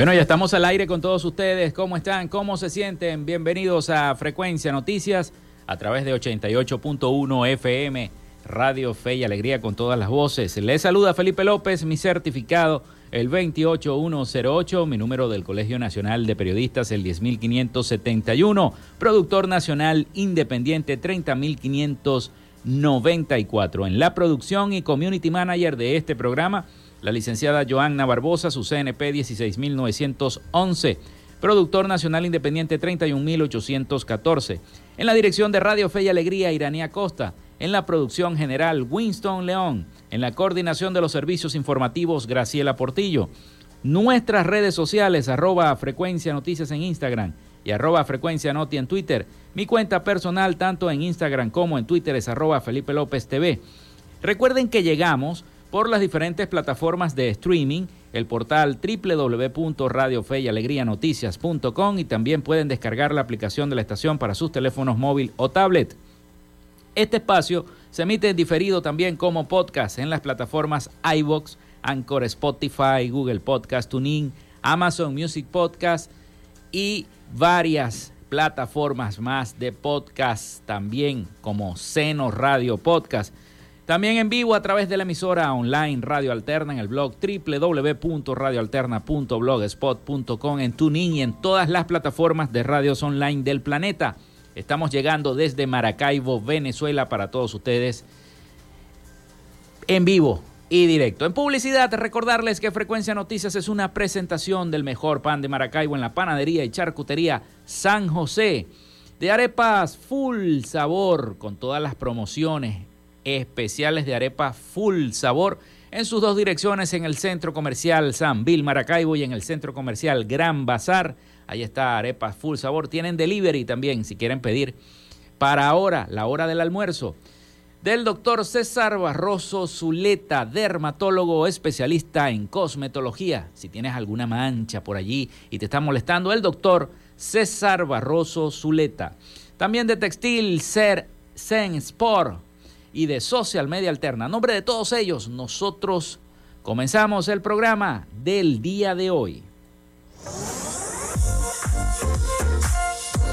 Bueno, ya estamos al aire con todos ustedes. ¿Cómo están? ¿Cómo se sienten? Bienvenidos a Frecuencia Noticias a través de 88.1 FM, Radio Fe y Alegría con todas las voces. Les saluda Felipe López, mi certificado el 28108, mi número del Colegio Nacional de Periodistas el 10571, productor nacional independiente 30594. En la producción y community manager de este programa la licenciada Joanna Barbosa, su CNP 16911, productor nacional independiente 31814. En la dirección de Radio Fe y Alegría, Iranía Costa. En la producción general, Winston León. En la coordinación de los servicios informativos, Graciela Portillo. Nuestras redes sociales, arroba frecuencia noticias en Instagram y arroba frecuencia noti en Twitter. Mi cuenta personal, tanto en Instagram como en Twitter, es arroba Felipe López TV. Recuerden que llegamos por las diferentes plataformas de streaming, el portal www.radiofeyalegrianoticias.com y también pueden descargar la aplicación de la estación para sus teléfonos móvil o tablet. Este espacio se emite en diferido también como podcast en las plataformas iBox, Anchor, Spotify, Google Podcast, TuneIn, Amazon Music Podcast y varias plataformas más de podcast también como Seno Radio Podcast. También en vivo a través de la emisora online Radio Alterna en el blog www.radioalterna.blogspot.com, en TuneIn y en todas las plataformas de radios online del planeta. Estamos llegando desde Maracaibo, Venezuela, para todos ustedes en vivo y directo. En publicidad, recordarles que Frecuencia Noticias es una presentación del mejor pan de Maracaibo en la panadería y charcutería San José. De arepas full sabor, con todas las promociones especiales de arepa full sabor en sus dos direcciones, en el centro comercial San Bill Maracaibo y en el centro comercial Gran Bazar. Ahí está arepa full sabor. Tienen delivery también si quieren pedir para ahora, la hora del almuerzo. Del doctor César Barroso Zuleta, dermatólogo especialista en cosmetología. Si tienes alguna mancha por allí y te está molestando, el doctor César Barroso Zuleta. También de textil Ser Zen Sport y de Social Media Alterna. A nombre de todos ellos, nosotros comenzamos el programa del día de hoy.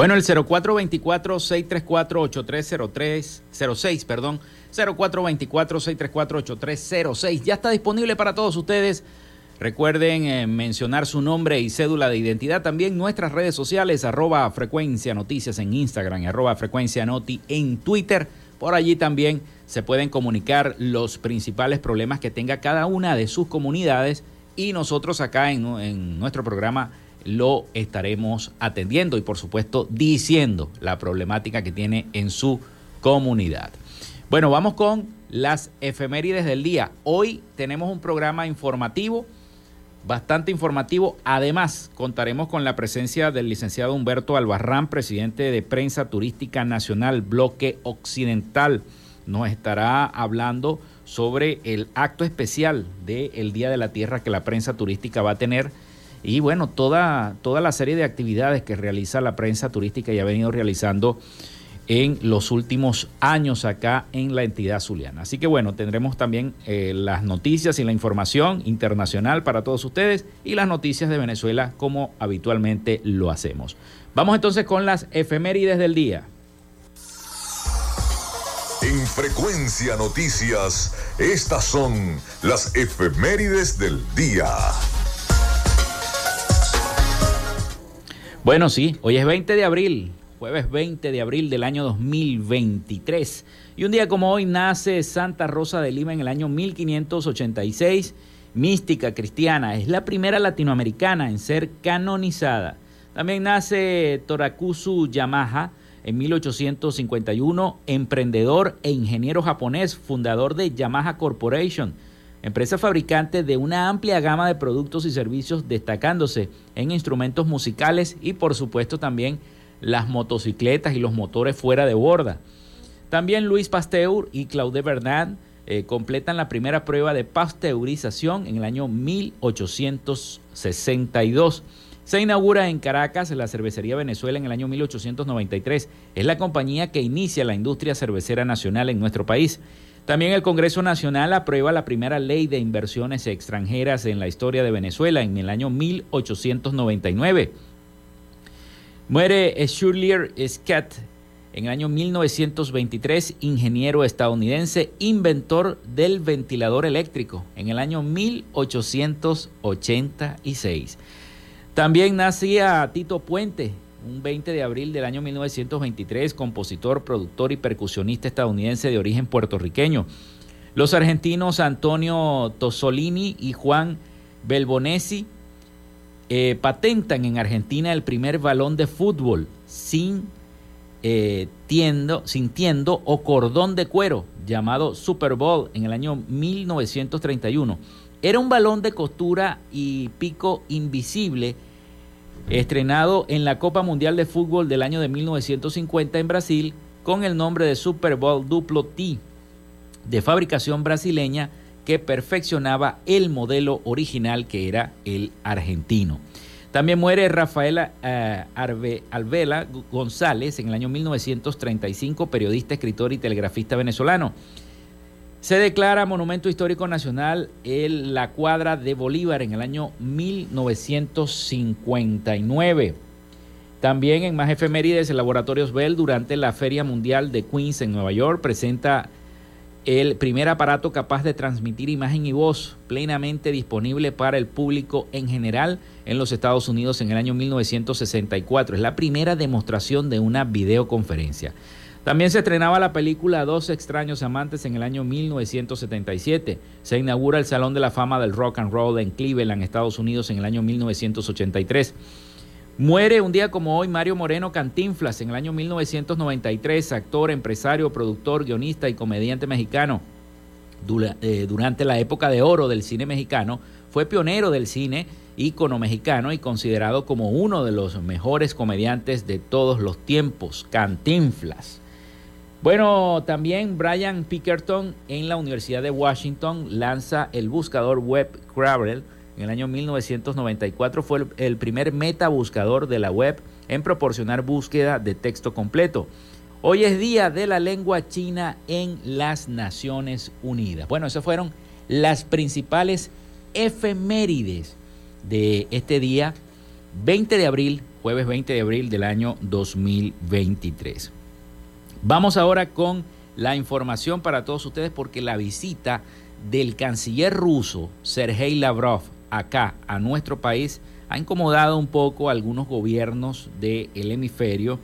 Bueno, el 0424-634-8303-06, perdón, 0424-634-8306 ya está disponible para todos ustedes. Recuerden eh, mencionar su nombre y cédula de identidad. También nuestras redes sociales, arroba frecuencia noticias en Instagram arroba frecuencia noti en Twitter. Por allí también se pueden comunicar los principales problemas que tenga cada una de sus comunidades y nosotros acá en nuestro programa lo estaremos atendiendo y por supuesto diciendo la problemática que tiene en su comunidad. Bueno, vamos con las efemérides del día. Hoy tenemos un programa informativo, bastante informativo. Además, contaremos con la presencia del licenciado Humberto Albarrán, presidente de Prensa Turística Nacional Bloque Occidental. Nos estará hablando sobre el acto especial del Día de la Tierra que la prensa turística va a tener y bueno, toda, toda la serie de actividades que realiza la prensa turística y ha venido realizando en los últimos años acá en la entidad zuliana. Así que bueno, tendremos también eh, las noticias y la información internacional para todos ustedes y las noticias de Venezuela como habitualmente lo hacemos. Vamos entonces con las efemérides del día. En frecuencia noticias, estas son las efemérides del día. Bueno, sí, hoy es 20 de abril, jueves 20 de abril del año 2023. Y un día como hoy nace Santa Rosa de Lima en el año 1586, mística cristiana, es la primera latinoamericana en ser canonizada. También nace Torakusu Yamaha en 1851, emprendedor e ingeniero japonés, fundador de Yamaha Corporation empresa fabricante de una amplia gama de productos y servicios destacándose en instrumentos musicales y por supuesto también las motocicletas y los motores fuera de borda. También Luis Pasteur y Claude Bernard eh, completan la primera prueba de pasteurización en el año 1862. Se inaugura en Caracas la cervecería Venezuela en el año 1893. Es la compañía que inicia la industria cervecera nacional en nuestro país. También el Congreso Nacional aprueba la primera ley de inversiones extranjeras en la historia de Venezuela en el año 1899. Muere Schurlier Scott En el año 1923, ingeniero estadounidense, inventor del ventilador eléctrico. En el año 1886. También nacía Tito Puente, un 20 de abril del año 1923, compositor, productor y percusionista estadounidense de origen puertorriqueño. Los argentinos Antonio Tosolini y Juan Belbonesi eh, patentan en Argentina el primer balón de fútbol sin, eh, tiendo, sin tiendo o cordón de cuero llamado Super Bowl en el año 1931. Era un balón de costura y pico invisible estrenado en la Copa Mundial de Fútbol del año de 1950 en Brasil con el nombre de Super Bowl Duplo T de fabricación brasileña que perfeccionaba el modelo original que era el argentino. También muere Rafaela eh, Alvela González en el año 1935, periodista, escritor y telegrafista venezolano. Se declara Monumento Histórico Nacional el, la cuadra de Bolívar en el año 1959. También en más efemérides, el Laboratorios Bell durante la Feria Mundial de Queens en Nueva York presenta el primer aparato capaz de transmitir imagen y voz plenamente disponible para el público en general en los Estados Unidos en el año 1964. Es la primera demostración de una videoconferencia. También se estrenaba la película Dos extraños amantes en el año 1977. Se inaugura el Salón de la Fama del Rock and Roll en Cleveland, Estados Unidos en el año 1983. Muere un día como hoy Mario Moreno Cantinflas en el año 1993, actor, empresario, productor, guionista y comediante mexicano. Eh, durante la época de oro del cine mexicano, fue pionero del cine ícono mexicano y considerado como uno de los mejores comediantes de todos los tiempos, Cantinflas. Bueno, también Brian Pickerton en la Universidad de Washington lanza el buscador web Cravel en el año 1994 fue el, primer meta buscador de la web en proporcionar búsqueda de texto completo. Hoy es Día de la Lengua China en las Naciones Unidas. Bueno, esas fueron las principales efemérides de este día 20 de abril, jueves 20 de abril del año 2023. Vamos ahora con la información para todos ustedes porque la visita del canciller ruso Sergei Lavrov acá, a nuestro país, ha incomodado un poco a algunos gobiernos del hemisferio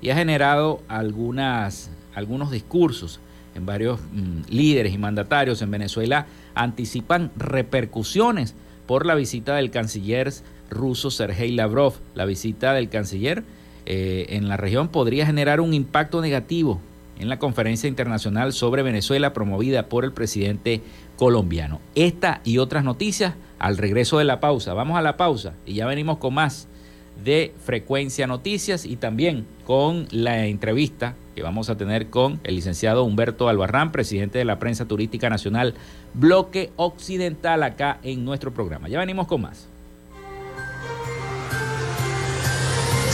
y ha generado algunas, algunos discursos en varios mm, líderes y mandatarios en Venezuela anticipan repercusiones por la visita del canciller ruso Sergei Lavrov. La visita del canciller eh, en la región podría generar un impacto negativo en la conferencia internacional sobre Venezuela promovida por el presidente colombiano. Esta y otras noticias al regreso de la pausa. Vamos a la pausa y ya venimos con más de Frecuencia Noticias y también con la entrevista que vamos a tener con el licenciado Humberto Albarrán, presidente de la Prensa Turística Nacional, Bloque Occidental, acá en nuestro programa. Ya venimos con más.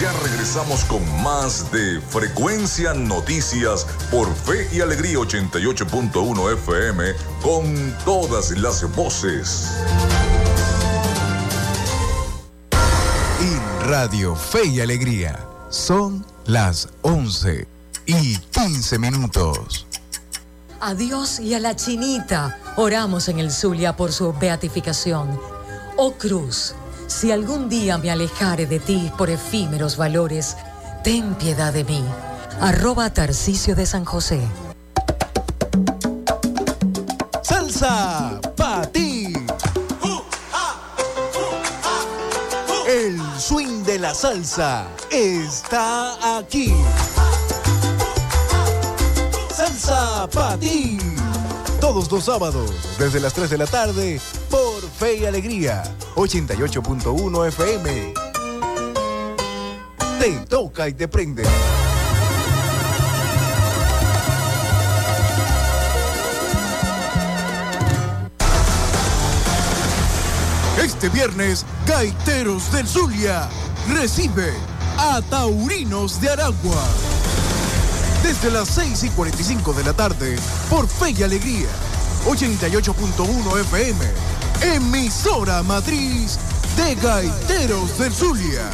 Ya regresamos con más de Frecuencia Noticias por Fe y Alegría 88.1 FM con todas las voces. En Radio Fe y Alegría son las 11 y 15 minutos. A Dios y a la chinita oramos en el Zulia por su beatificación. Oh Cruz si algún día me alejare de ti por efímeros valores, ten piedad de mí. Arroba Tarcicio de San José. Salsa para ti. El swing de la salsa está aquí. Salsa para ti. Todos los sábados, desde las 3 de la tarde, Fe y Alegría 88.1 FM. Te toca y te prende. Este viernes, Gaiteros del Zulia recibe a Taurinos de Aragua. Desde las 6 y 45 de la tarde, por Fe y Alegría, 88.1 FM emisora matriz de Gaiteros del Zulia.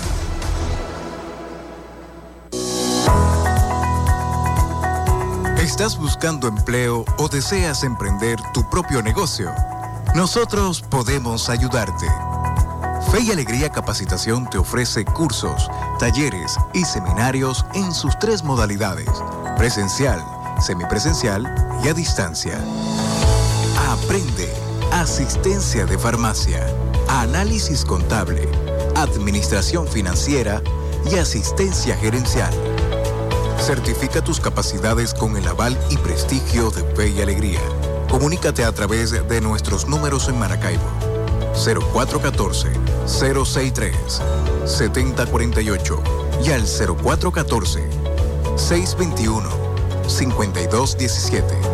¿Estás buscando empleo o deseas emprender tu propio negocio? Nosotros podemos ayudarte. Fe y Alegría Capacitación te ofrece cursos, talleres y seminarios en sus tres modalidades, presencial, semipresencial y a distancia. Aprende asistencia de farmacia, análisis contable, administración financiera y asistencia gerencial. Certifica tus capacidades con el aval y prestigio de Fe y Alegría. Comunícate a través de nuestros números en Maracaibo. 0414-063-7048 y al 0414-621-5217.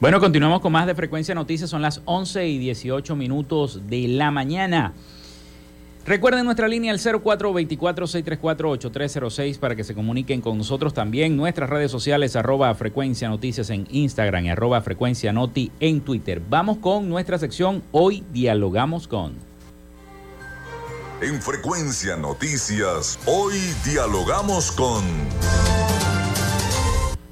Bueno, continuamos con más de Frecuencia Noticias. Son las 11 y 18 minutos de la mañana. Recuerden nuestra línea el 0424-634-8306 para que se comuniquen con nosotros también. Nuestras redes sociales arroba frecuencia noticias en Instagram y arroba frecuencia noti en Twitter. Vamos con nuestra sección Hoy Dialogamos con. En Frecuencia Noticias, hoy dialogamos con...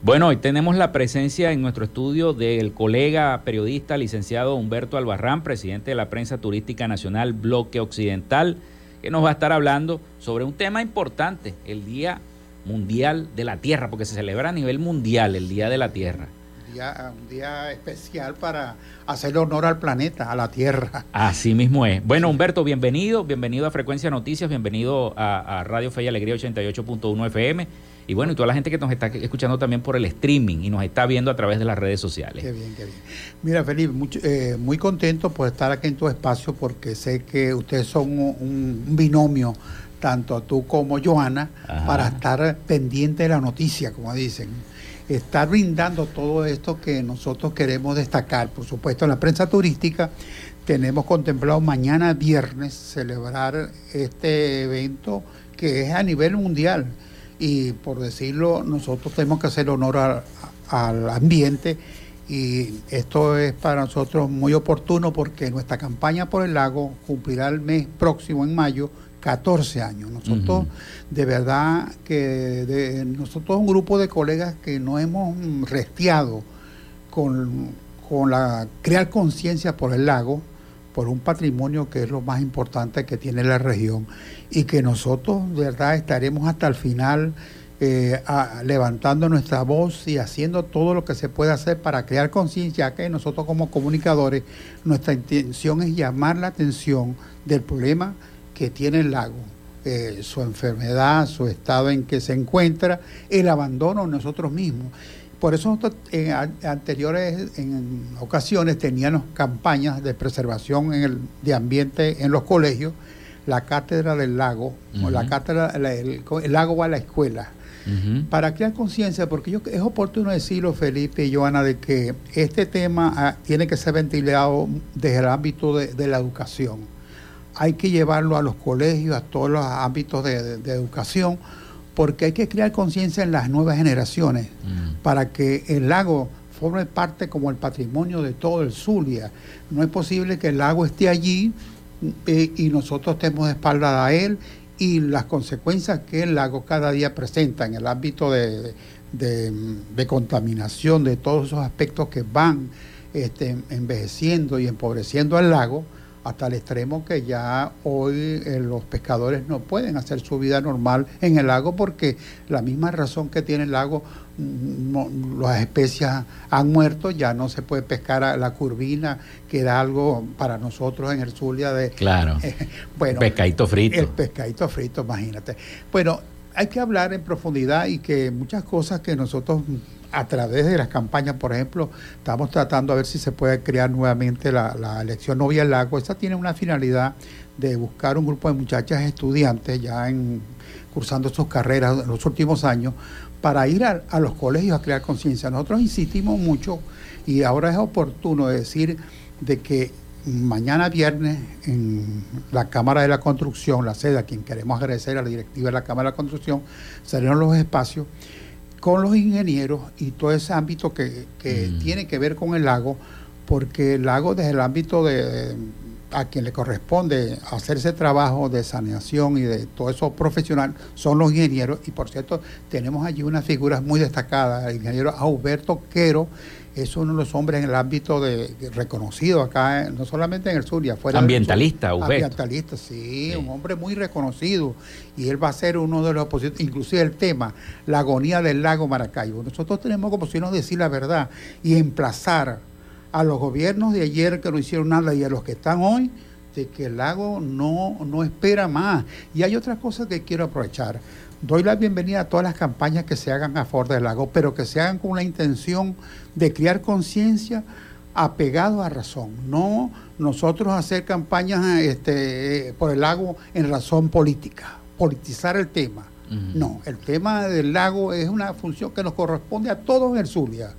Bueno, hoy tenemos la presencia en nuestro estudio del colega periodista licenciado Humberto Albarrán, presidente de la Prensa Turística Nacional Bloque Occidental, que nos va a estar hablando sobre un tema importante, el Día Mundial de la Tierra, porque se celebra a nivel mundial el Día de la Tierra. Día, un día especial para hacer honor al planeta, a la Tierra. Así mismo es. Bueno, Humberto, bienvenido, bienvenido a Frecuencia Noticias, bienvenido a, a Radio Fe y Alegría 88.1 FM. Y bueno, y toda la gente que nos está escuchando también por el streaming y nos está viendo a través de las redes sociales. Qué bien, qué bien. Mira, Felipe, eh, muy contento por estar aquí en tu espacio porque sé que ustedes son un, binomio, tanto tú como Joana, para estar pendiente de la noticia, como dicen. Estar brindando todo esto que nosotros queremos destacar. Por supuesto, en la prensa turística tenemos contemplado mañana viernes celebrar este evento que es a nivel mundial y por decirlo, nosotros tenemos que hacer honor al ambiente y esto es para nosotros muy oportuno porque nuestra campaña por el lago cumplirá el mes próximo, en mayo, 14 años. Nosotros, de verdad, que de, nosotros un grupo de colegas que no hemos resteado con, con la crear conciencia por el lago, por un patrimonio que es lo más importante que tiene la región y que nosotros, de verdad, estaremos hasta el final eh, levantando nuestra voz y haciendo todo lo que se puede hacer para crear conciencia, que nosotros como comunicadores, nuestra intención es llamar la atención del problema que tiene el lago. Eh, su enfermedad, su estado en que se encuentra, el abandono de nosotros mismos. Por eso en anteriores en ocasiones teníamos campañas de preservación en el, de ambiente en los colegios, la cátedra del lago, o la cátedra, el, lago va a la escuela, para crear conciencia, porque yo, es oportuno decirlo, Felipe y Joana, de que este tema ah, tiene que ser ventilado desde el ámbito de, la educación. Hay que llevarlo a los colegios, a todos los ámbitos de educación, porque hay que crear conciencia en las nuevas generaciones mm. para que el lago forme parte como el patrimonio de todo el Zulia. No es posible que el lago esté allí eh, y nosotros estemos de espalda a él y las consecuencias que el lago cada día presenta en el ámbito de, contaminación, de todos esos aspectos que van este, envejeciendo y empobreciendo al lago, hasta el extremo que ya hoy eh, los pescadores no pueden hacer su vida normal en el lago porque la misma razón que tiene el lago, mm, las especies han muerto, ya no se puede pescar a la curvina, que era algo para nosotros en el Zulia de... Claro. bueno, pescadito frito. El pescadito frito, imagínate. Bueno, hay que hablar en profundidad y que muchas cosas que nosotros a través de las campañas, por ejemplo, estamos tratando a ver si se puede crear nuevamente la, elección novia del lago. Esta tiene una finalidad de buscar un grupo de muchachas estudiantes ya en, cursando sus carreras en los últimos años para ir a, a los colegios a crear conciencia. Nosotros insistimos mucho y ahora es oportuno decir de que mañana viernes en la Cámara de la Construcción, la sede a quien queremos agradecer a la directiva de la Cámara de la Construcción, salieron los espacios con los ingenieros y todo ese ámbito que, que Mm. tiene que ver con el lago, porque el lago desde el ámbito de a quien le corresponde hacer ese trabajo de saneación y de todo eso profesional son los ingenieros y por cierto tenemos allí unas figuras muy destacadas, el ingeniero Auberto Quero es uno de los hombres en el ámbito de, de reconocido acá, eh, no solamente en el sur y afuera. Ambientalista, sur. Ambientalista, sí, Sí. un hombre muy reconocido y él va a ser uno de los opositores, inclusive el tema, la agonía del lago Maracaibo. Nosotros tenemos como si nos decir la verdad y emplazar a los gobiernos de ayer que no hicieron nada y a los que están hoy de que el lago no, no espera más. Y hay otras cosas que quiero aprovechar. Doy la bienvenida a todas las campañas que se hagan a favor del lago, pero que se hagan con la intención de crear conciencia apegado a razón, no nosotros hacer campañas este, por el lago en razón política, politizar el tema. No, el tema del lago es una función que nos corresponde a todos en el Zulia.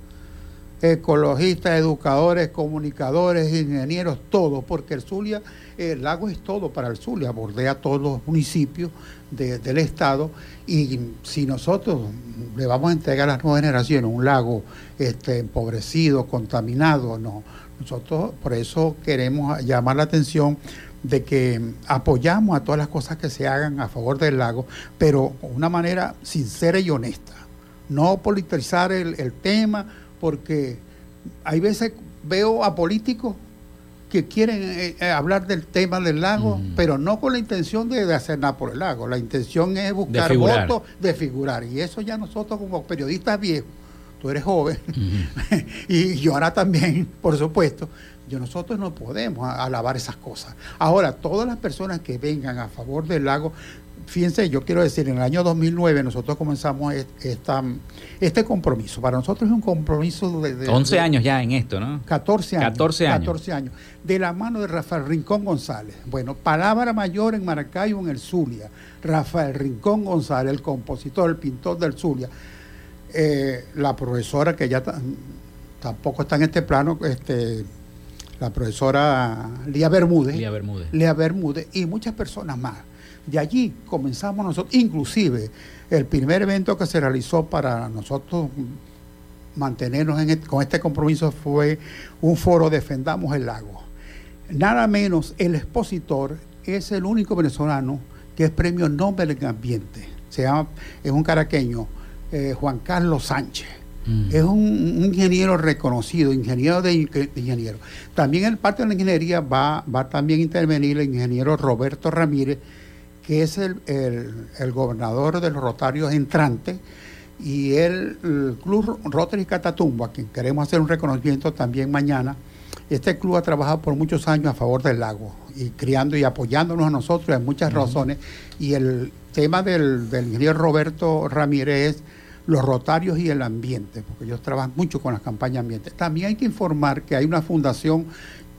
Ecologistas, educadores, comunicadores, ingenieros, todos, porque el Zulia, el lago es todo para el Zulia, bordea todos los municipios de- del estado y si nosotros le vamos a entregar a las nuevas generaciones un lago este, empobrecido, contaminado, no. Nosotros por eso queremos llamar la atención de que apoyamos a todas las cosas que se hagan a favor del lago, pero de una manera sincera y honesta. No politizar el tema, porque hay veces veo a políticos que quieren eh, eh, hablar del tema del lago, Ujú. pero no con la intención de, de hacer nada por el lago. La intención es buscar votos, de figurar. Y eso ya nosotros como periodistas viejos, tú eres joven, y yo ahora también, por supuesto, yo nosotros no podemos alabar esas cosas. Ahora, todas las personas que vengan a favor del lago, fíjense, yo quiero decir, en el año 2009 nosotros comenzamos esta, este compromiso. Para nosotros es un compromiso de... de- 11 de- años ya en esto, ¿no? 14 años. 14 años. 14 años. De la mano de Rafael Rincón González. Bueno, palabra mayor en Maracaibo, en el Zulia. Rafael Rincón González, el compositor, el pintor del Zulia. Eh, la profesora que ya ta- tampoco está en este plano, este, la profesora Lía Bermúdez. Lía Bermúdez. Lea Bermúdez y muchas personas más. De allí comenzamos nosotros, inclusive el primer evento que se realizó para nosotros mantenernos en et- con este compromiso fue un foro Defendamos el Lago. Nada menos el expositor es el único venezolano que es premio Nobel en Ambiente. Se llama, es un caraqueño, eh, Juan Carlos Sánchez. Mm. Es un, un ingeniero reconocido, ingeniero de, de ingeniero. También en parte de la ingeniería va, va a también intervenir el ingeniero Roberto Ramírez, que es el, el- el gobernador de los Rotarios entrantes, y el, el Club Rotary Catatumbo, a quien queremos hacer un reconocimiento también mañana. Este club ha trabajado por muchos años a favor del lago, y criando y apoyándonos a nosotros en muchas razones. Y el tema del, del ingeniero Roberto Ramírez es los rotarios y el ambiente, porque ellos trabajan mucho con las campañas ambiente. También hay que informar que hay una fundación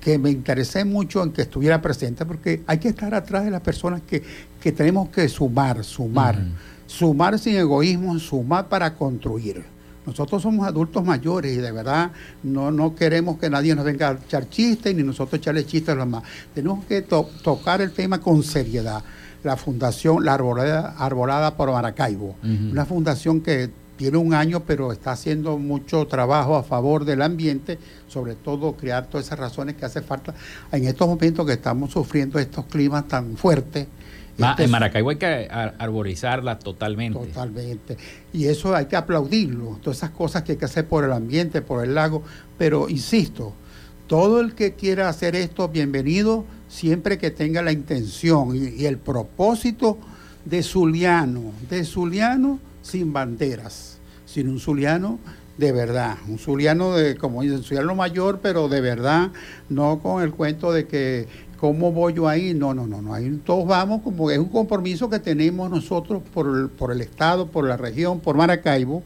que me interesé mucho en que estuviera presente, porque hay que estar atrás de las personas que, que tenemos que sumar, sumar, sumar sin egoísmo, sumar para construir. Nosotros somos adultos mayores y de verdad no, no queremos que nadie nos venga a echar chistes ni nosotros echarle chistes a los demás. Tenemos que to- tocar el tema con seriedad. La fundación La Arbolada, Arbolada por Maracaibo, una fundación que tiene un año, pero está haciendo mucho trabajo a favor del ambiente, sobre todo crear todas esas razones que hace falta en estos momentos que estamos sufriendo estos climas tan fuertes. Ma- en Maracaibo hay que ar- arborizarla totalmente. Totalmente. Y eso hay que aplaudirlo, todas esas cosas que hay que hacer por el ambiente, por el lago. Pero insisto, todo el que quiera hacer esto, bienvenido, siempre que tenga la intención y, y el propósito de Zuliano, de Zuliano sin banderas, sino un Zuliano de verdad, un Zuliano de, como dicen, Zuliano mayor, pero de verdad, no con el cuento de que ¿cómo voy yo ahí? No, no, no, no. Ahí todos vamos como es un compromiso que tenemos nosotros por, por el Estado, por la región, por Maracaibo,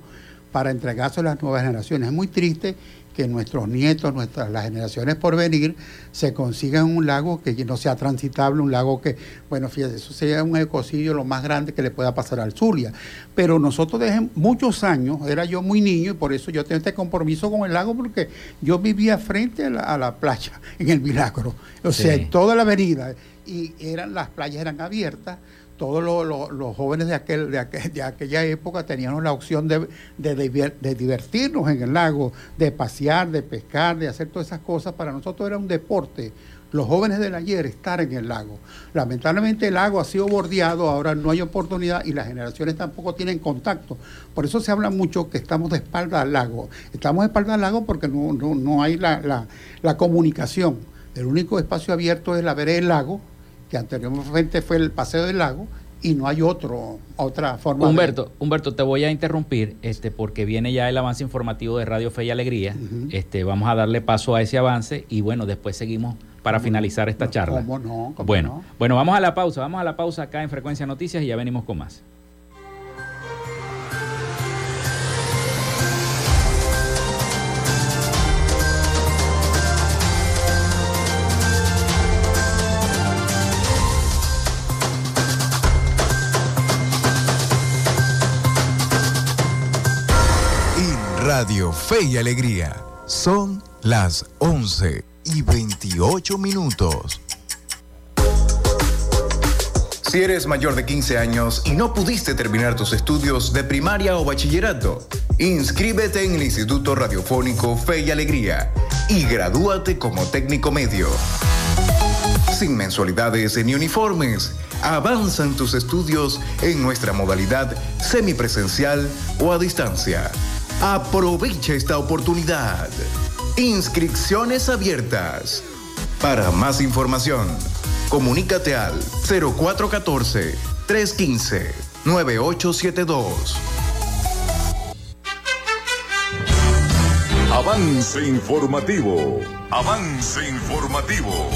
para entregarse a las nuevas generaciones. Es muy triste que nuestros nietos, nuestras las generaciones por venir, se consigan un lago que no sea transitable, un lago que, bueno, fíjate, eso sería un ecocidio lo más grande que le pueda pasar al Zulia. Pero nosotros desde muchos años, era yo muy niño y por eso yo tengo este compromiso con el lago, porque yo vivía frente a la, playa, en el Milagro, o sea, en toda la avenida, y eran las playas eran abiertas todos los, jóvenes de, aquel, de, aquella época teníamos la opción de, de, divertirnos en el lago, de pasear, de pescar, de hacer todas esas cosas. Para nosotros era un deporte. Los jóvenes del ayer estar en el lago. Lamentablemente el lago ha sido bordeado, ahora no hay oportunidad y las generaciones tampoco tienen contacto. Por eso se habla mucho que estamos de espalda al lago. Estamos de espalda al lago porque no, no, hay la, la comunicación. El único espacio abierto es la vereda del lago, que anteriormente fue el Paseo del Lago, y no hay otro, otra forma. Humberto, Humberto, te voy a interrumpir este, porque viene ya el avance informativo de Radio Fe y Alegría. este, vamos a darle paso a ese avance y bueno, después seguimos para finalizar esta charla. ¿Cómo no? bueno, bueno, vamos a la pausa, vamos a la pausa acá en Frecuencia Noticias y ya venimos con más. Fe y Alegría. Son las 11 y 28 minutos. Si eres mayor de 15 años y no pudiste terminar tus estudios de primaria o bachillerato, inscríbete en el Instituto Radiofónico Fe y Alegría y gradúate como técnico medio. Sin mensualidades ni uniformes, avanzan tus estudios en nuestra modalidad semipresencial o a distancia Aprovecha esta oportunidad. Inscripciones abiertas. Para más información, comunícate al 0414-315-9872. Avance informativo. Avance informativo.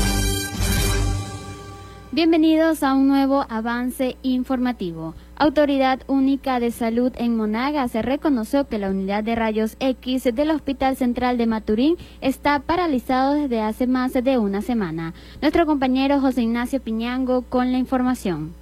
Bienvenidos a un nuevo avance informativo. Autoridad Única de Salud en Monaga se reconoció que la unidad de rayos X del Hospital Central de Maturín está paralizado desde hace más de una semana. Nuestro compañero José Ignacio Piñango con la información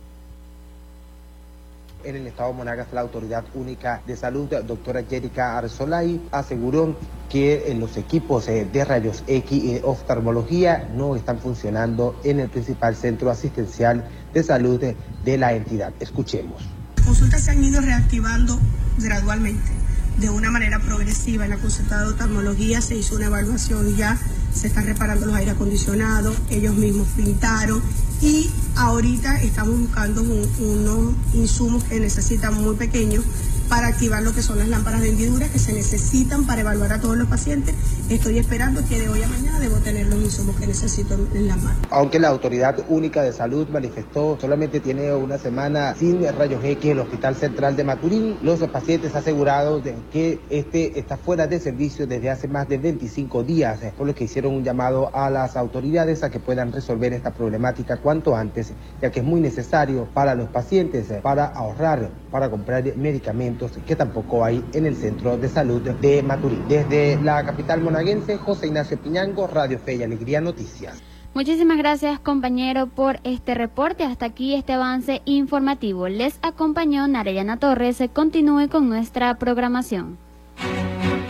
en el estado de Monagas, la Autoridad Única de Salud, doctora Jerica Arzolay, aseguró que los equipos eh, de rayos X y oftalmología no están funcionando en el principal centro asistencial de salud de la entidad. Escuchemos. Las consultas se han ido reactivando gradualmente, de una manera progresiva. En la consulta de oftalmología se hizo una evaluación ya, se están reparando los aire acondicionados, ellos mismos pintaron y ahorita estamos buscando unos insumos que necesitan muy pequeños para activar lo que son las lámparas de hendidura que se necesitan para evaluar a todos los pacientes. Estoy esperando que de hoy a mañana debo tener los insumos que necesito en la mano. Aunque la Autoridad Única de Salud manifestó solamente tiene una semana sin rayos X en el Hospital Central de Maturín, los pacientes asegurados de que este está fuera de servicio desde hace más de 25 días, por lo que hicieron un llamado a las autoridades a que puedan resolver esta problemática cuanto antes, ya que es muy necesario para los pacientes para ahorrar, para comprar medicamentos que tampoco hay en el Centro de Salud de Maturín. Desde la capital monaguense, José Ignacio Piñango, Radio Fe y Alegría Noticias. Muchísimas gracias compañero por este reporte. Hasta aquí este avance informativo. Les acompañó Narayana Torres. Continúe con nuestra programación.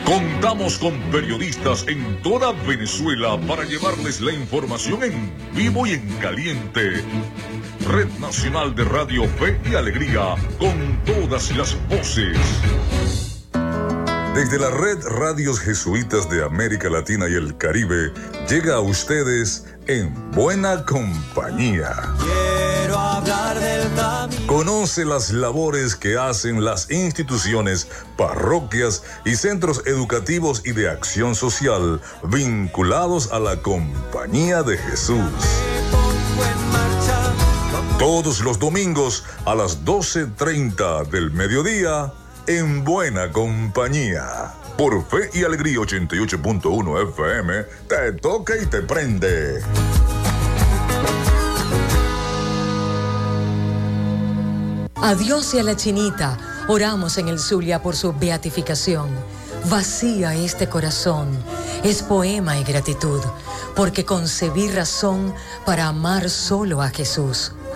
Contamos con periodistas en toda Venezuela para llevarles la información en vivo y en caliente. Red Nacional de Radio Fe y Alegría, con todas las voces. Desde la red Radios Jesuitas de América Latina y el Caribe, llega a ustedes en buena compañía. Quiero hablar del Conoce las labores que hacen las instituciones, parroquias y centros educativos y de acción social vinculados a la compañía de Jesús. Todos los domingos a las 12.30 del mediodía en Buena Compañía. Por Fe y Alegría 88.1 FM, te toca y te prende. Adiós y a la chinita. Oramos en el Zulia por su beatificación. Vacía este corazón. Es poema y gratitud, porque concebí razón para amar solo a Jesús.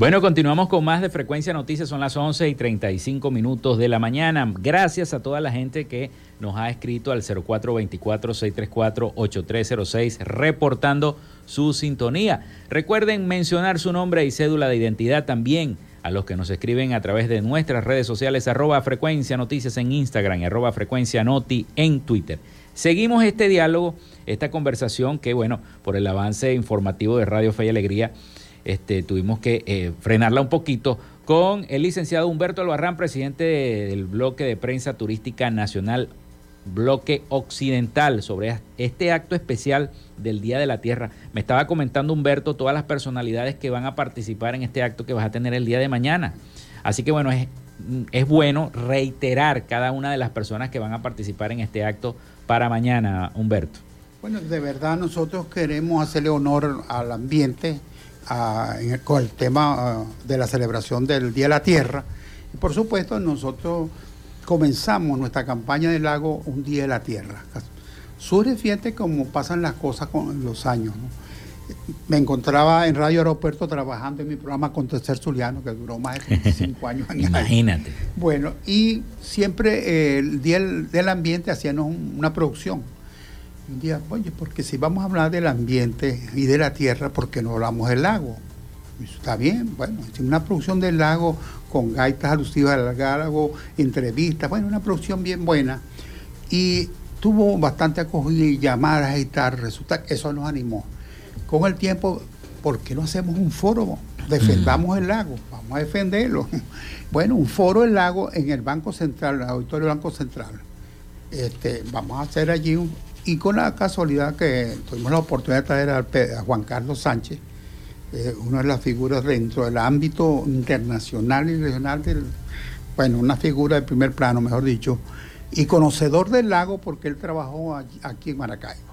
Bueno, continuamos con más de Frecuencia Noticias, son las 11 y 35 minutos de la mañana. Gracias a toda la gente que nos ha escrito al 0424-634-8306 reportando su sintonía. Recuerden mencionar su nombre y cédula de identidad también a los que nos escriben a través de nuestras redes sociales, arroba Frecuencia Noticias en Instagram, arroba Frecuencia Noti en Twitter. Seguimos este diálogo, esta conversación que, bueno, por el avance informativo de Radio Fe y Alegría, este, tuvimos que eh, frenarla un poquito con el licenciado Humberto Albarrán, presidente del bloque de prensa turística nacional, bloque occidental, sobre este acto especial del Día de la Tierra. Me estaba comentando Humberto todas las personalidades que van a participar en este acto que vas a tener el día de mañana. Así que bueno, es, es bueno reiterar cada una de las personas que van a participar en este acto para mañana, Humberto. Bueno, de verdad nosotros queremos hacerle honor al ambiente, con el tema de la celebración del Día de la Tierra. Y por supuesto, nosotros comenzamos nuestra campaña del lago Un Día de la Tierra. Surge, fíjate cómo pasan las cosas con los años. Me encontraba en Radio Aeropuerto trabajando en mi programa con Tercer Zuliano, que duró más de 35 años. Imagínate. Bueno, y siempre eh, el Día del, Ambiente hacíamos una producción. Un día, oye, porque si vamos a hablar del ambiente y de la tierra, ¿por qué no hablamos del lago? Está bien, bueno, una producción del lago con gaitas alusivas al lago, entrevistas, bueno, una producción bien buena. Y tuvo bastante acogida y llamadas y tal. Resulta que eso nos animó. Con el tiempo, ¿por qué no hacemos un foro? Defendamos el lago, vamos a defenderlo. Bueno, un foro del lago en el Banco Central, el Auditorio Banco Central. Este, vamos a hacer allí un, y con la casualidad que tuvimos la oportunidad de traer a, Juan Carlos Sánchez, eh, una de las figuras dentro del ámbito internacional y regional del, bueno, una figura de primer plano, mejor dicho, y conocedor del lago porque él trabajó aquí en Maracaibo.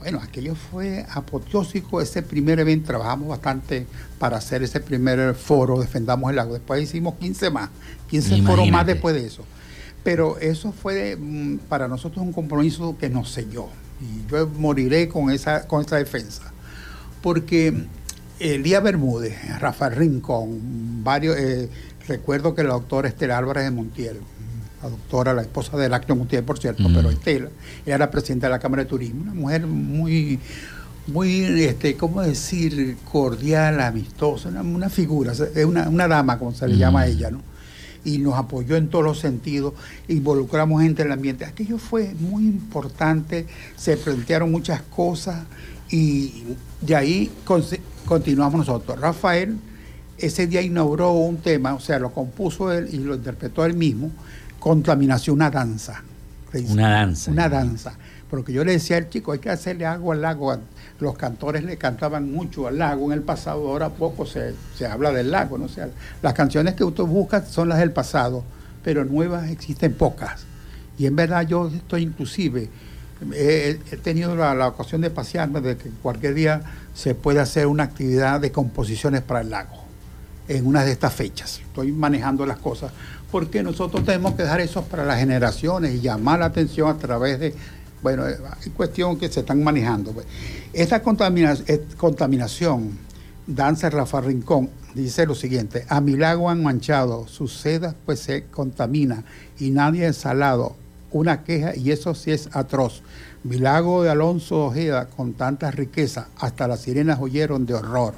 Bueno, aquello fue apoteósico, ese primer evento, trabajamos bastante para hacer ese primer foro, defendamos el lago. Después hicimos 15 más, 15 foros más después de eso. Pero eso fue mm, para nosotros un compromiso que nos selló. Y yo moriré con esa, con esa defensa. Porque Elías Bermúdez, Rafael Rincón, varios, eh, recuerdo que la doctora Estela Álvarez de Montiel, la doctora, la esposa de Lacto Montiel, por cierto, pero Estela, ella era presidenta de la Cámara de Turismo, una mujer muy, muy, este, ¿cómo decir?, cordial, amistosa, una, figura, una, una dama, como se le llama a ella, ¿no? Y nos apoyó en todos los sentidos, involucramos gente en el ambiente. Aquello fue muy importante, se plantearon muchas cosas y de ahí continuamos nosotros. Rafael ese día inauguró un tema, o sea, lo compuso él y lo interpretó él mismo, contaminación, una danza. Una danza. Una danza. Porque yo le decía al chico, hay que hacerle agua al lago. Los cantores le cantaban mucho al lago en el pasado, ahora poco se, habla del lago. ¿no? sea, las canciones que usted busca son las del pasado, pero nuevas existen pocas. Y en verdad yo estoy inclusive, he, tenido la, la, ocasión de pasearme de que cualquier día se puede hacer una actividad de composiciones para el lago en una de estas fechas. Estoy manejando las cosas porque nosotros tenemos que dejar eso para las generaciones y llamar la atención a través de, bueno, hay cuestión que se están manejando. Pues. Esta contaminación, Danza Rafa Rincón, dice lo siguiente, a mi lago han manchado, sus sedas pues se contamina y nadie es salado, una queja y eso sí es atroz. Mi lago de Alonso Ojeda con tanta riqueza, hasta las sirenas oyeron de horror.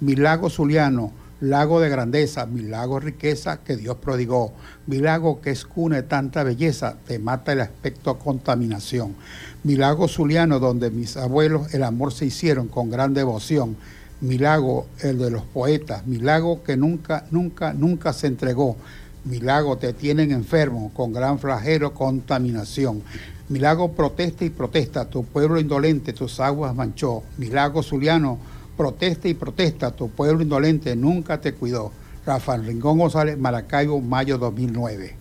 Mi lago Zuliano, lago de grandeza, mi lago riqueza que Dios prodigó, mi lago que es cuna de tanta belleza, te mata el aspecto contaminación, mi lago zuliano donde mis abuelos el amor se hicieron con gran devoción, mi lago el de los poetas, mi lago que nunca, nunca, nunca se entregó, mi lago te tienen enfermo con gran flagelo contaminación. Mi lago protesta y protesta, tu pueblo indolente tus aguas manchó. Mi lago zuliano protesta y protesta, tu pueblo indolente nunca te cuidó. Rafael Rincón González, Maracaibo, mayo 2009.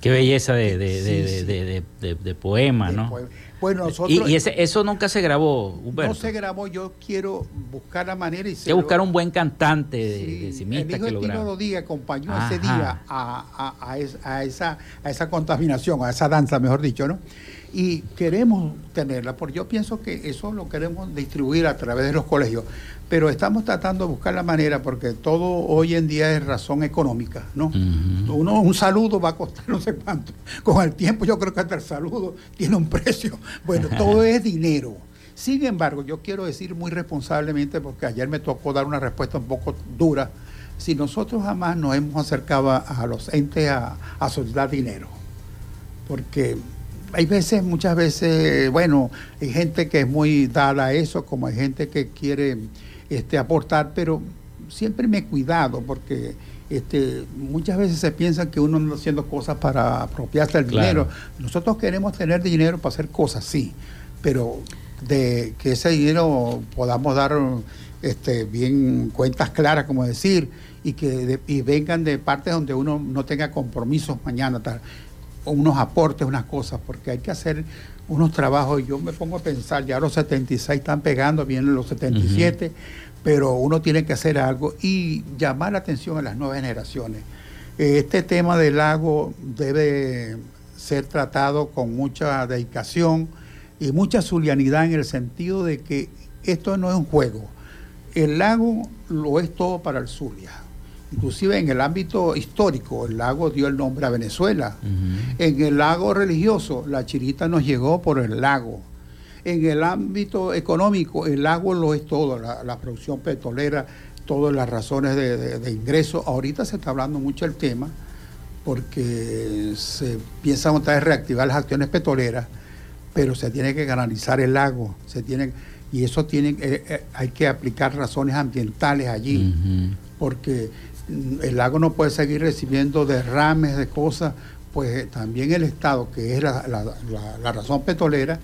Qué belleza de, de, poema, ¿no? Bueno, nosotros, y, eso nunca se grabó, Humberto. No se grabó, yo quiero buscar la manera y se buscar un buen cantante de, sí, que lo Tino Díaz acompañó ese día a, a, esa, a esa contaminación, a esa danza, mejor dicho, ¿no? Y queremos tenerla, porque yo pienso que eso lo queremos distribuir a través de los colegios, pero estamos tratando de buscar la manera, porque todo hoy en día es razón económica, ¿no? Uno, un saludo va a costar no sé cuánto, con el tiempo yo creo que hasta el saludo tiene un precio, bueno, todo es dinero. Sin embargo, yo quiero decir muy responsablemente, porque ayer me tocó dar una respuesta un poco dura, si nosotros jamás nos hemos acercado a los entes a, a soltar dinero, porque hay veces, muchas veces, bueno, hay gente que es muy dada a eso, como hay gente que quiere este, aportar, pero siempre me he cuidado porque este, muchas veces se piensa que uno no está haciendo cosas para apropiarse del dinero. Nosotros queremos tener dinero para hacer cosas, sí, pero de que ese dinero podamos dar este, bien cuentas claras, como decir, y que y vengan de partes donde uno no tenga compromisos mañana. Tal unos aportes, unas cosas, porque hay que hacer unos trabajos. Yo me pongo a pensar, ya los 76 están pegando, vienen los 77, pero uno tiene que hacer algo y llamar la atención a las nuevas generaciones. Este tema del lago debe ser tratado con mucha dedicación y mucha zulianidad en el sentido de que esto no es un juego. El lago lo es todo para el Zulia. Inclusive en el ámbito histórico, el lago dio el nombre a Venezuela. En el lago religioso, la chirita nos llegó por el lago. En el ámbito económico, el lago lo es todo, la, producción petrolera, todas las razones de, ingreso. Ahorita se está hablando mucho el tema porque se piensa otra vez reactivar las acciones petroleras, pero se tiene que canalizar el lago, se tiene y eso tiene eh, eh, hay que aplicar razones ambientales allí, porque el lago no puede seguir recibiendo derrames de cosas, pues también el Estado, que es la, la razón petrolera,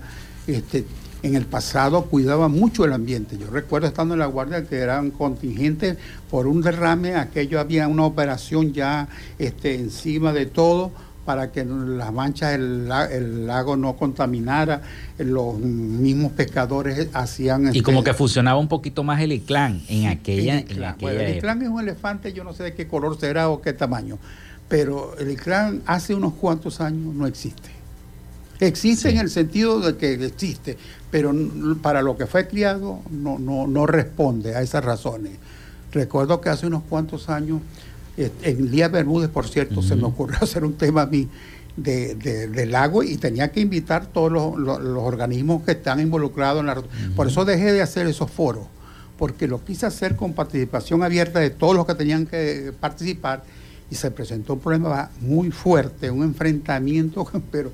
este, en el pasado cuidaba mucho el ambiente. Yo recuerdo estando en la Guardia que eran contingentes por un derrame, aquello había una operación ya este, encima de todo para que las manchas del lago no contaminara, los mismos pescadores hacían... Y como este, que funcionaba un poquito más el ICLAN en aquella... El ICLAN, el ICLAN es un elefante, yo no sé de qué color será o qué tamaño, pero el ICLAN hace unos cuantos años no existe. Existe en el sentido de que existe, pero para lo que fue criado no, no, no responde a esas razones. Recuerdo que hace unos cuantos años, en Lía Bermúdez, por cierto, se me ocurrió hacer un tema a mí de, del lago y tenía que invitar todos los, organismos que están involucrados en la... Por eso dejé de hacer esos foros, porque lo quise hacer con participación abierta de todos los que tenían que participar y se presentó un problema muy fuerte, un enfrentamiento, pero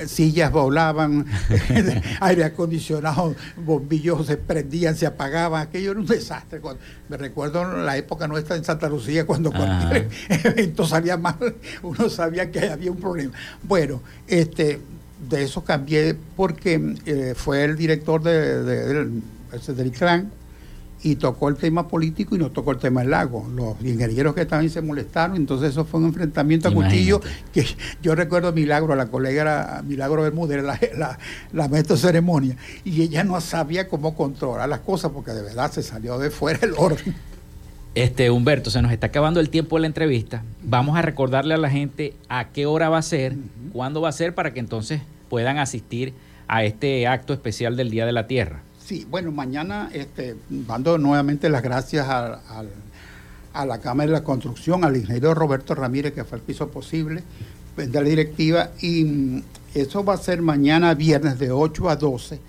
eh, sillas volaban, aire acondicionado, bombillos se prendían, se apagaban, aquello era un desastre. me recuerdo la época nuestra en Santa Lucía, cuando cualquier evento salía mal, uno sabía que había un problema. Bueno, este de eso cambié porque eh, fue el director de, del, del clan y tocó el tema político y no tocó el tema del lago. Los ingenieros que también se molestaron, entonces eso fue un enfrentamiento a cuchillo que yo recuerdo a Milagro, a la colega Milagro Bermúdez, la, la, la maestra de ceremonia, y ella no sabía cómo controlar las cosas porque de verdad se salió de fuera el orden. Este, Humberto, se nos está acabando el tiempo de la entrevista. Vamos a recordarle a la gente a qué hora va a ser, cuándo va a ser, para que entonces puedan asistir a este acto especial del Día de la Tierra. Sí, bueno, mañana este, mando nuevamente las gracias a, a, la Cámara de la Construcción, al ingeniero Roberto Ramírez, que fue el piso posible de la directiva, y mm, eso va a ser mañana viernes de 8 a 12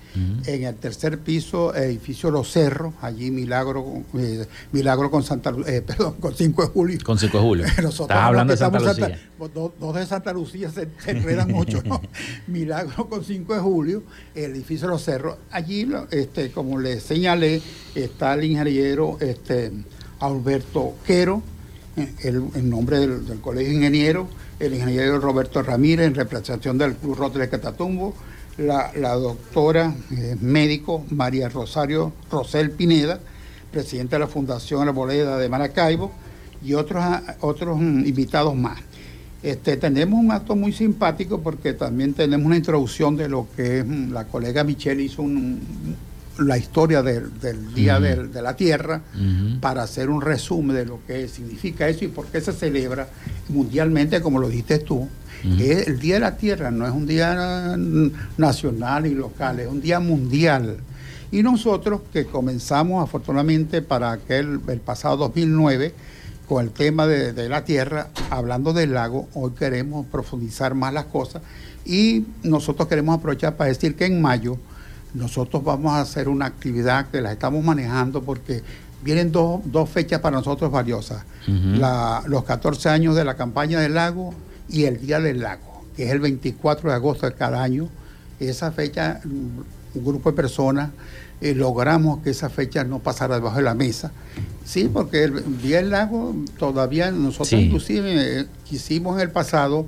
en el tercer piso, edificio Los Cerros, allí Milagro, eh, Milagro con Santa eh, perdón, con 5 de julio. Con 5 de julio. Estás hablando de Santa Lucía. dos, de Santa Lucía se, enredan mucho, ¿no? Milagro con 5 de julio, el edificio Los Cerros. Allí, este, como les señalé, está el ingeniero este, Alberto Quero, eh, el, en nombre del, del Colegio Ingeniero, el ingeniero Roberto Ramírez en representación del Club Rotel de Catatumbo, la, doctora eh, médico María Rosario Rosel Pineda, presidenta de la Fundación Arboleda de Maracaibo, y otros, otros mm, invitados más. Este, tenemos un acto muy simpático porque también tenemos una introducción de lo que mm, la colega Michelle hizo un, la historia del, Día de la Tierra para hacer un resumen de lo que significa eso y por qué se celebra mundialmente, como lo dijiste tú. el Día de la Tierra no es un día nacional y local, es un día mundial. Y nosotros que comenzamos afortunadamente para aquel, el pasado 2009, con el tema de, de, la tierra, hablando del lago, hoy queremos profundizar más las cosas y nosotros queremos aprovechar para decir que en mayo nosotros vamos a hacer una actividad que la estamos manejando porque vienen dos, fechas para nosotros valiosas. los 14 años de la campaña del lago y el Día del Lago, que es el 24 de agosto de cada año. Esa fecha, un grupo de personas, eh, logramos que esa fecha no pasara debajo de la mesa. Sí, porque el Día del Lago todavía nosotros inclusive eh, quisimos en el pasado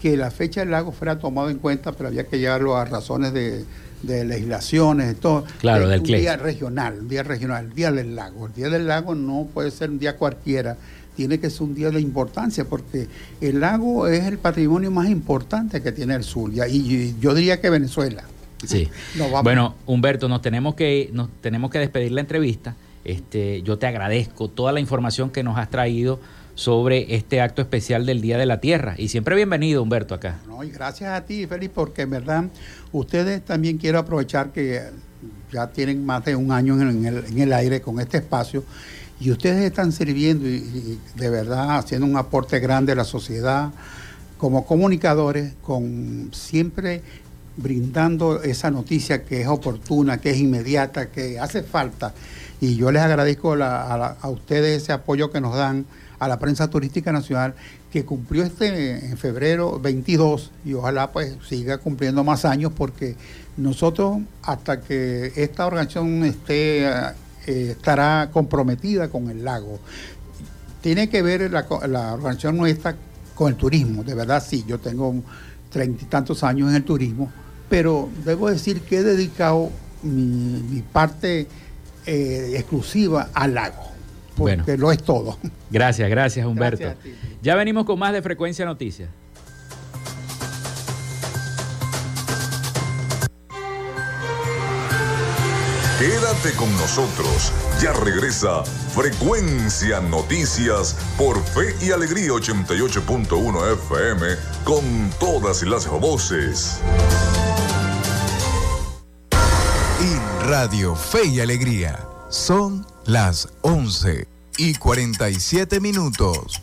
que la fecha del lago fuera tomada en cuenta, pero había que llevarlo a razones de de legislaciones, todo. Claro, del un día regional, un día regional, el día del lago. El día del lago no puede ser un día cualquiera, tiene que ser un día de importancia, porque el lago es el patrimonio más importante que tiene el sur, y yo diría que Venezuela. Sí. bueno, Humberto, nos tenemos que nos tenemos que despedir la entrevista. Este, yo te agradezco toda la información que nos has traído sobre este acto especial del Día de la Tierra. Y siempre bienvenido, Humberto, acá. No, y gracias a ti, Félix, porque en verdad ustedes también quiero aprovechar que ya tienen más de un año en el, en el aire con este espacio y ustedes están sirviendo y, de verdad haciendo un aporte grande a la sociedad como comunicadores, con siempre brindando esa noticia que es oportuna, que es inmediata, que hace falta. Y yo les agradezco a, a, ustedes ese apoyo que nos dan a la prensa turística nacional, que cumplió este en febrero 22 y ojalá pues siga cumpliendo más años porque nosotros hasta que esta organización esté eh, estará comprometida con el lago. Tiene que ver la, la organización nuestra con el turismo, de verdad sí, yo tengo treinta y tantos años en el turismo, pero debo decir que he dedicado mi, parte eh, exclusiva al lago, porque lo es todo. Gracias, gracias Humberto. ya venimos con más de Frecuencia Noticias. Quédate con nosotros. Ya regresa Frecuencia Noticias por Fe y Alegría 88.1 FM con todas las voces. En Radio Fe y Alegría son las 11 y 47 minutos.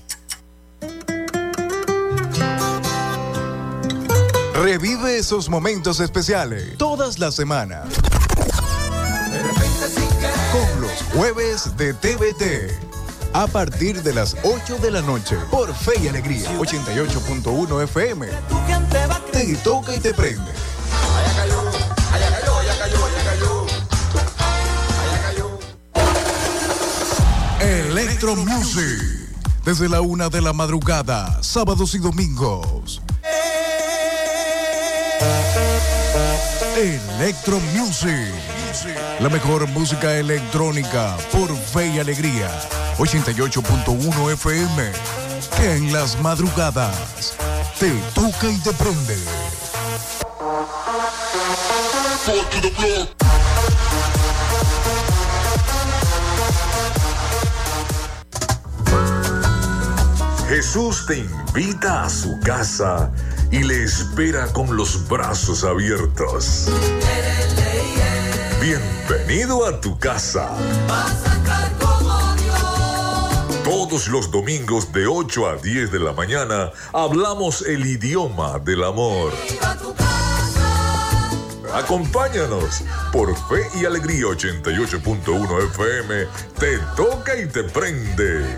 Revive esos momentos especiales todas las semanas con los jueves de TVT. A partir de las 8 de la noche por Fe y Alegría 88.1 FM. Te toca y te prende. Electro Music. Desde la una de la madrugada, sábados y domingos. Electro Music. La mejor música electrónica por fe y alegría. 88.1 FM. En las madrugadas te toca y te prende. Jesús te invita a su casa y le espera con los brazos abiertos. Bienvenido a tu casa. Todos los domingos de 8 a 10 de la mañana hablamos el idioma del amor. Acompáñanos por Fe y Alegría 88.1 FM. Te toca y te prende.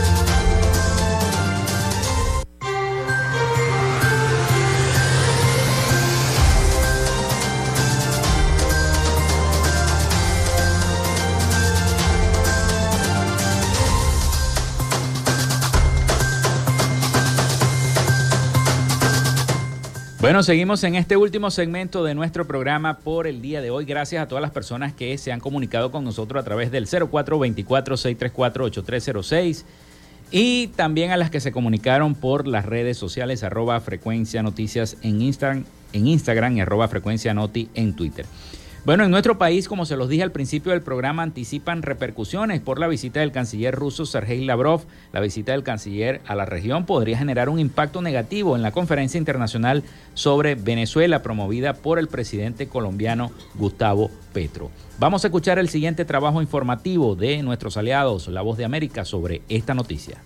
Bueno, seguimos en este último segmento de nuestro programa por el día de hoy. Gracias a todas las personas que se han comunicado con nosotros a través del 0424-634-8306 y también a las que se comunicaron por las redes sociales arroba frecuencia noticias en Instagram, en Instagram y arroba frecuencia noti en Twitter. Bueno, en nuestro país, como se los dije al principio del programa, anticipan repercusiones por la visita del canciller ruso Sergei Lavrov. La visita del canciller a la región podría generar un impacto negativo en la conferencia internacional sobre Venezuela promovida por el presidente colombiano Gustavo Petro. Vamos a escuchar el siguiente trabajo informativo de nuestros aliados, La Voz de América, sobre esta noticia.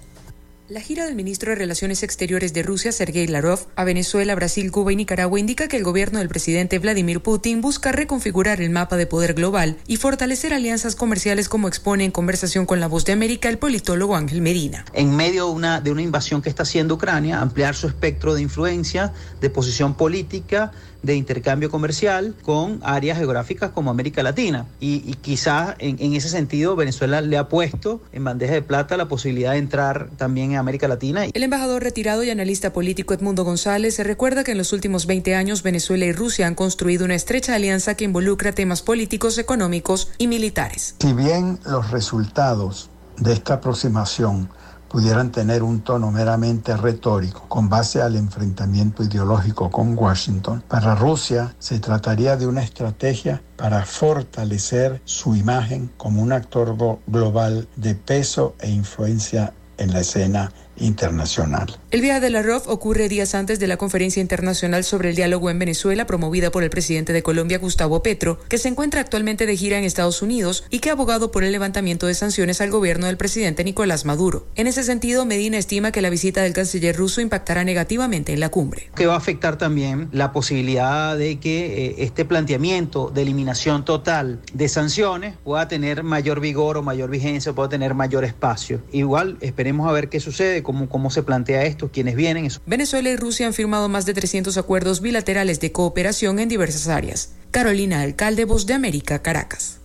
La gira del ministro de Relaciones Exteriores de Rusia, Sergei Lavrov, a Venezuela, Brasil, Cuba y Nicaragua indica que el gobierno del presidente Vladimir Putin busca reconfigurar el mapa de poder global y fortalecer alianzas comerciales como expone en conversación con la voz de América el politólogo Ángel Medina. En medio una, de una invasión que está haciendo Ucrania, ampliar su espectro de influencia, de posición política, de intercambio comercial con áreas geográficas como América Latina. Y, quizás en, ese sentido Venezuela le ha puesto en bandeja de plata la posibilidad de entrar también en América Latina. El embajador retirado y analista político Edmundo González se recuerda que en los últimos 20 años Venezuela y Rusia han construido una estrecha alianza que involucra temas políticos, económicos y militares. Si bien los resultados de esta aproximación pudieran tener un tono meramente retórico con base al enfrentamiento ideológico con Washington, para Rusia se trataría de una estrategia para fortalecer su imagen como un actor global de peso e influencia en la escena internacional. El viaje de la ROF ocurre días antes de la conferencia internacional sobre el diálogo en Venezuela promovida por el presidente de Colombia, Gustavo Petro, que se encuentra actualmente de gira en Estados Unidos y que ha abogado por el levantamiento de sanciones al gobierno del presidente Nicolás Maduro. En ese sentido, Medina estima que la visita del canciller ruso impactará negativamente en la cumbre. Que va a afectar también la posibilidad de que eh, este planteamiento de eliminación total de sanciones pueda tener mayor vigor o mayor vigencia, pueda tener mayor espacio. Igual esperemos a ver qué sucede cómo, se plantea esto, quiénes vienen. Venezuela y Rusia han firmado más de 300 acuerdos bilaterales de cooperación en diversas áreas. Carolina Alcalde, Voz de América, Caracas.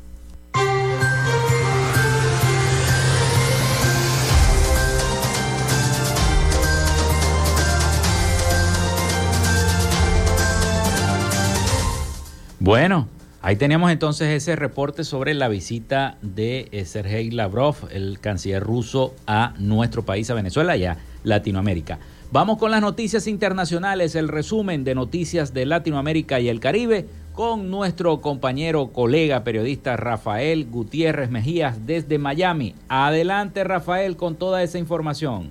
Bueno, ahí tenemos entonces ese reporte sobre la visita de eh, Sergei Lavrov, el canciller ruso, a nuestro país, a Venezuela y a Latinoamérica. Vamos con las noticias internacionales, el resumen de noticias de Latinoamérica y el Caribe con nuestro compañero, colega, periodista Rafael Gutiérrez Mejías desde Miami. Adelante Rafael con toda esa información.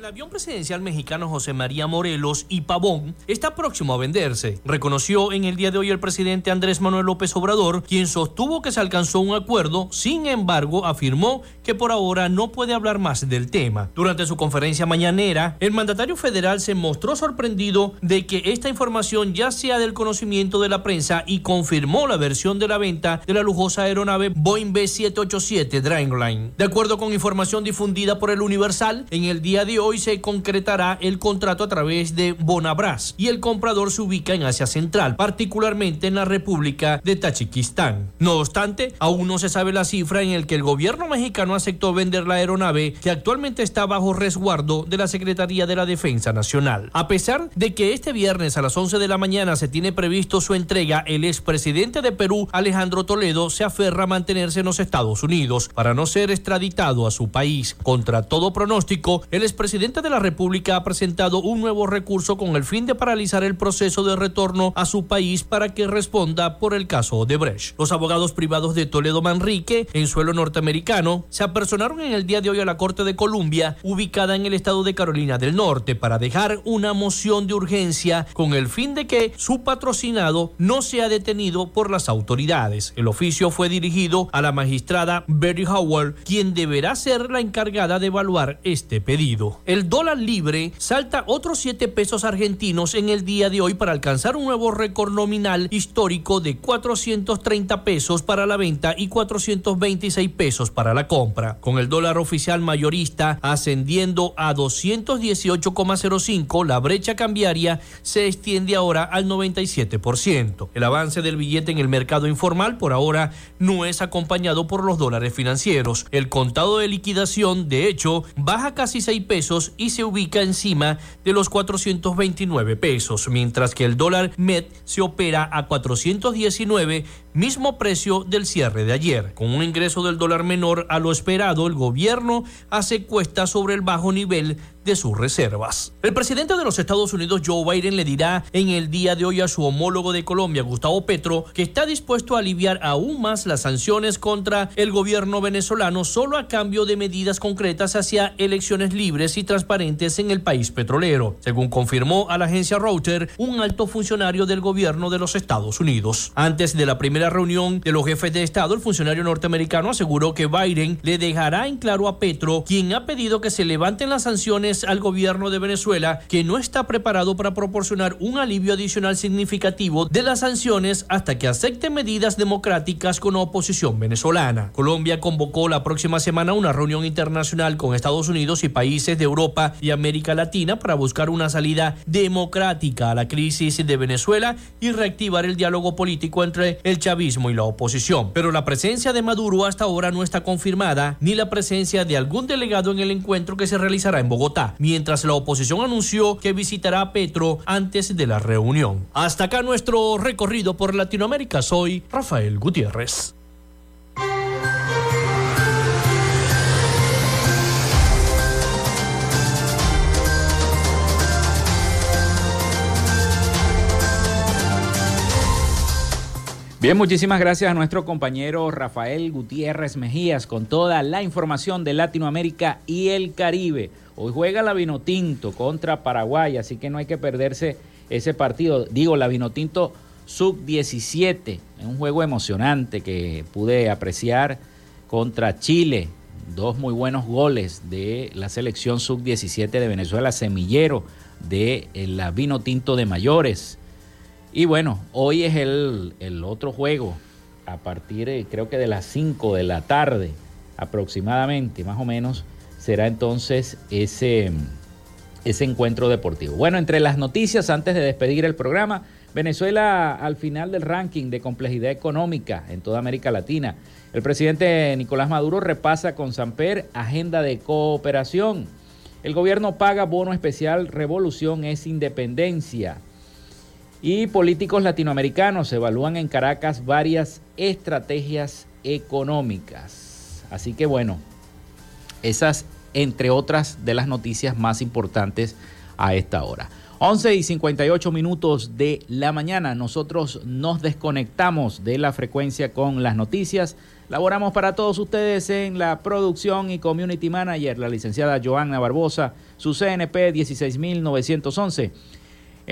El avión presidencial mexicano José María Morelos y Pavón está próximo a venderse, reconoció en el día de hoy el presidente Andrés Manuel López Obrador, quien sostuvo que se alcanzó un acuerdo, sin embargo afirmó que por ahora no puede hablar más del tema. Durante su conferencia mañanera, el mandatario federal se mostró sorprendido de que esta información ya sea del conocimiento de la prensa y confirmó la versión de la venta de la lujosa aeronave Boeing B787 Dreamliner. De acuerdo con información difundida por el Universal, en el día de hoy hoy se concretará el contrato a través de Bonabras y el comprador se ubica en Asia Central, particularmente en la República de Tachikistán. No obstante, aún no se sabe la cifra en el que el gobierno mexicano aceptó vender la aeronave que actualmente está bajo resguardo de la Secretaría de la Defensa Nacional. A pesar de que este viernes a las 11 de la mañana se tiene previsto su entrega, el expresidente de Perú, Alejandro Toledo, se aferra a mantenerse en los Estados Unidos para no ser extraditado a su país. Contra todo pronóstico, el expresidente presidente de la República ha presentado un nuevo recurso con el fin de paralizar el proceso de retorno a su país para que responda por el caso Odebrecht. Los abogados privados de Toledo Manrique, en suelo norteamericano, se apersonaron en el día de hoy a la Corte de Columbia, ubicada en el estado de Carolina del Norte, para dejar una moción de urgencia con el fin de que su patrocinado no sea detenido por las autoridades. El oficio fue dirigido a la magistrada Betty Howard, quien deberá ser la encargada de evaluar este pedido el dólar libre salta otros 7 pesos argentinos en el día de hoy para alcanzar un nuevo récord nominal histórico de 430 pesos para la venta y 426 pesos para la compra, con el dólar oficial mayorista ascendiendo a 218,05, la brecha cambiaria se extiende ahora al 97%. El avance del billete en el mercado informal por ahora no es acompañado por los dólares financieros. El contado de liquidación, de hecho, baja casi 6 pesos y se ubica encima de los 429 pesos, mientras que el dólar MED se opera a 419, mismo precio del cierre de ayer. Con un ingreso del dólar menor a lo esperado, el gobierno hace cuesta sobre el bajo nivel de sus reservas. El presidente de los Estados Unidos, Joe Biden, le dirá en el día de hoy a su homólogo de Colombia, Gustavo Petro, que está dispuesto a aliviar aún más las sanciones contra el gobierno venezolano solo a cambio de medidas concretas hacia elecciones libres y transparentes en el país petrolero, según confirmó a la agencia Reuters un alto funcionario del gobierno de los Estados Unidos. Antes de la primera reunión de los jefes de Estado, el funcionario norteamericano aseguró que Biden le dejará en claro a Petro, quien ha pedido que se levanten las sanciones al gobierno de Venezuela que no está preparado para proporcionar un alivio adicional significativo de las sanciones hasta que acepte medidas democráticas con oposición venezolana. Colombia convocó la próxima semana una reunión internacional con Estados Unidos y países de Europa y América Latina para buscar una salida democrática a la crisis de Venezuela y reactivar el diálogo político entre el chavismo y la oposición. Pero la presencia de Maduro hasta ahora no está confirmada, ni la presencia de algún delegado en el encuentro que se realizará en Bogotá, mientras la oposición anunció que visitará a Petro antes de la reunión. Hasta acá nuestro recorrido por Latinoamérica. Soy Rafael Gutiérrez. Bien, muchísimas gracias a nuestro compañero Rafael Gutiérrez Mejías con toda la información de Latinoamérica y el Caribe. Hoy juega la Vinotinto contra Paraguay, así que no hay que perderse ese partido. Digo, la Vinotinto sub-17, un juego emocionante que pude apreciar contra Chile. Dos muy buenos goles de la selección sub-17 de Venezuela, semillero de la Vinotinto de mayores. Y bueno, hoy es el, otro juego a partir eh, creo que de las 5 de la tarde aproximadamente, más o menos, será entonces ese, ese encuentro deportivo. Bueno, entre las noticias, antes de despedir el programa, Venezuela al final del ranking de complejidad económica en toda América Latina. El presidente Nicolás Maduro repasa con Samper agenda de cooperación. El gobierno paga bono especial Revolución es Independencia. Y políticos latinoamericanos evalúan en Caracas varias estrategias económicas. Así que bueno, esas entre otras de las noticias más importantes a esta hora. 11 y 58 minutos de la mañana, nosotros nos desconectamos de la frecuencia con las noticias. Laboramos para todos ustedes en la producción y community manager, la licenciada Joanna Barbosa, su CNP 16911.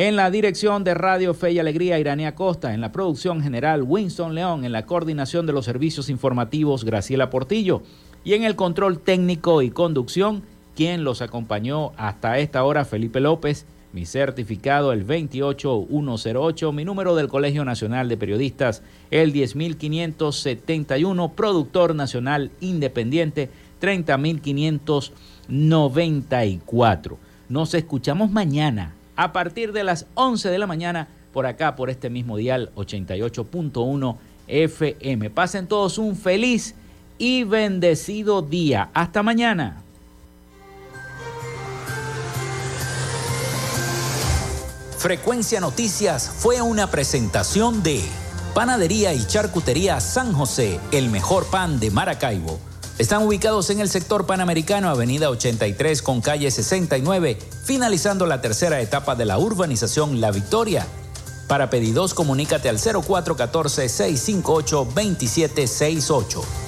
En la dirección de Radio Fe y Alegría, Irania Costa. En la producción general, Winston León. En la coordinación de los servicios informativos, Graciela Portillo. Y en el control técnico y conducción, quien los acompañó hasta esta hora, Felipe López. Mi certificado, el 28108. Mi número del Colegio Nacional de Periodistas, el 10571. Productor Nacional Independiente, 30594. Nos escuchamos mañana a partir de las 11 de la mañana por acá, por este mismo dial 88.1 FM. Pasen todos un feliz y bendecido día. Hasta mañana. Frecuencia Noticias fue una presentación de Panadería y Charcutería San José, el mejor pan de Maracaibo están ubicados en el sector panamericano, avenida 83 con calle 69, finalizando la tercera etapa de la urbanización La Victoria. Para pedidos, comunícate al 0414-658-2768.